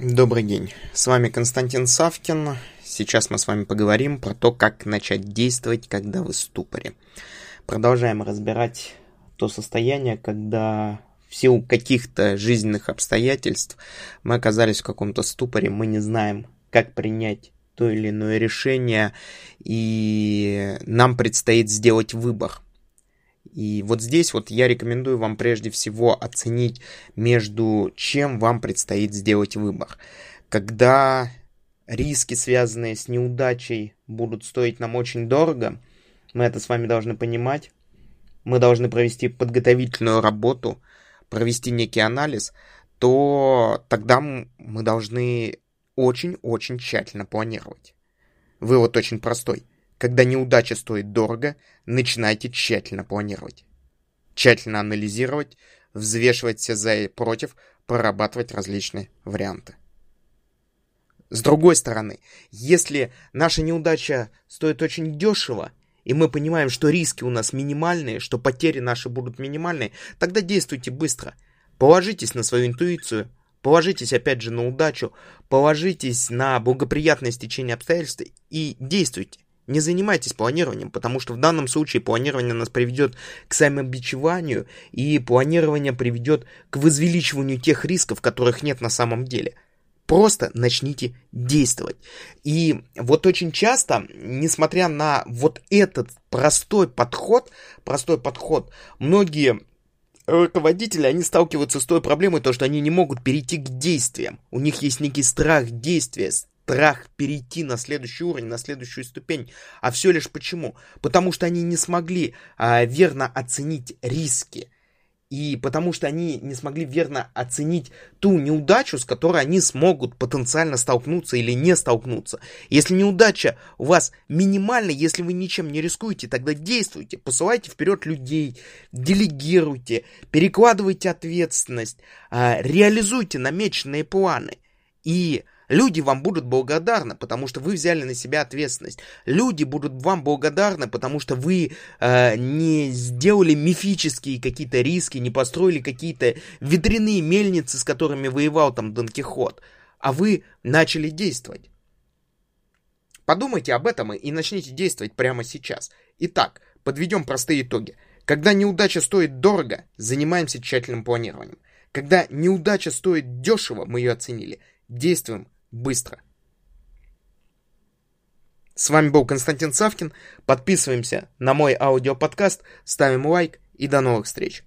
Добрый день, с вами Константин Савкин. Сейчас мы с вами поговорим про то, как начать действовать, когда вы в ступоре. Продолжаем разбирать то состояние, когда в силу каких-то жизненных обстоятельств мы оказались в каком-то ступоре, мы не знаем, как принять то или иное решение, и нам предстоит сделать выбор. И вот здесь вот я рекомендую вам прежде всего оценить, между чем вам предстоит сделать выбор. Когда риски, связанные с неудачей, будут стоить нам очень дорого, мы это с вами должны понимать. Мы должны провести подготовительную работу, провести некий анализ, то тогда мы должны очень-очень тщательно планировать. Вывод очень простой. Когда неудача стоит дорого, начинайте тщательно планировать. Тщательно анализировать, взвешивать все за и против, прорабатывать различные варианты. С другой стороны, если наша неудача стоит очень дешево, и мы понимаем, что риски у нас минимальные, что потери наши будут минимальные, тогда действуйте быстро. Положитесь на свою интуицию, положитесь опять же на удачу, положитесь на благоприятное стечение обстоятельств и действуйте. Не занимайтесь планированием, потому что в данном случае планирование нас приведет к самобичеванию, и планирование приведет к возвеличиванию тех рисков, которых нет на самом деле. Просто начните действовать. И вот очень часто, несмотря на вот этот простой подход, простой подход, многие руководители, они сталкиваются с той проблемой, то, что они не могут перейти к действиям. У них есть некий страх действия, страх перейти на следующий уровень, на следующую ступень. А все лишь почему? Потому что они не смогли а, верно оценить риски. И потому что они не смогли верно оценить ту неудачу, с которой они смогут потенциально столкнуться или не столкнуться. Если неудача у вас минимальна, если вы ничем не рискуете, тогда действуйте, посылайте вперед людей, делегируйте, перекладывайте ответственность, а, реализуйте намеченные планы. И Люди вам будут благодарны, потому что вы взяли на себя ответственность. Люди будут вам благодарны, потому что вы э, не сделали мифические какие-то риски, не построили какие-то ветряные мельницы, с которыми воевал там Дон Кихот, а вы начали действовать. Подумайте об этом и начните действовать прямо сейчас. Итак, подведем простые итоги. Когда неудача стоит дорого, занимаемся тщательным планированием. Когда неудача стоит дешево, мы ее оценили, действуем быстро. С вами был Константин Савкин. Подписываемся на мой аудиоподкаст, ставим лайк и до новых встреч.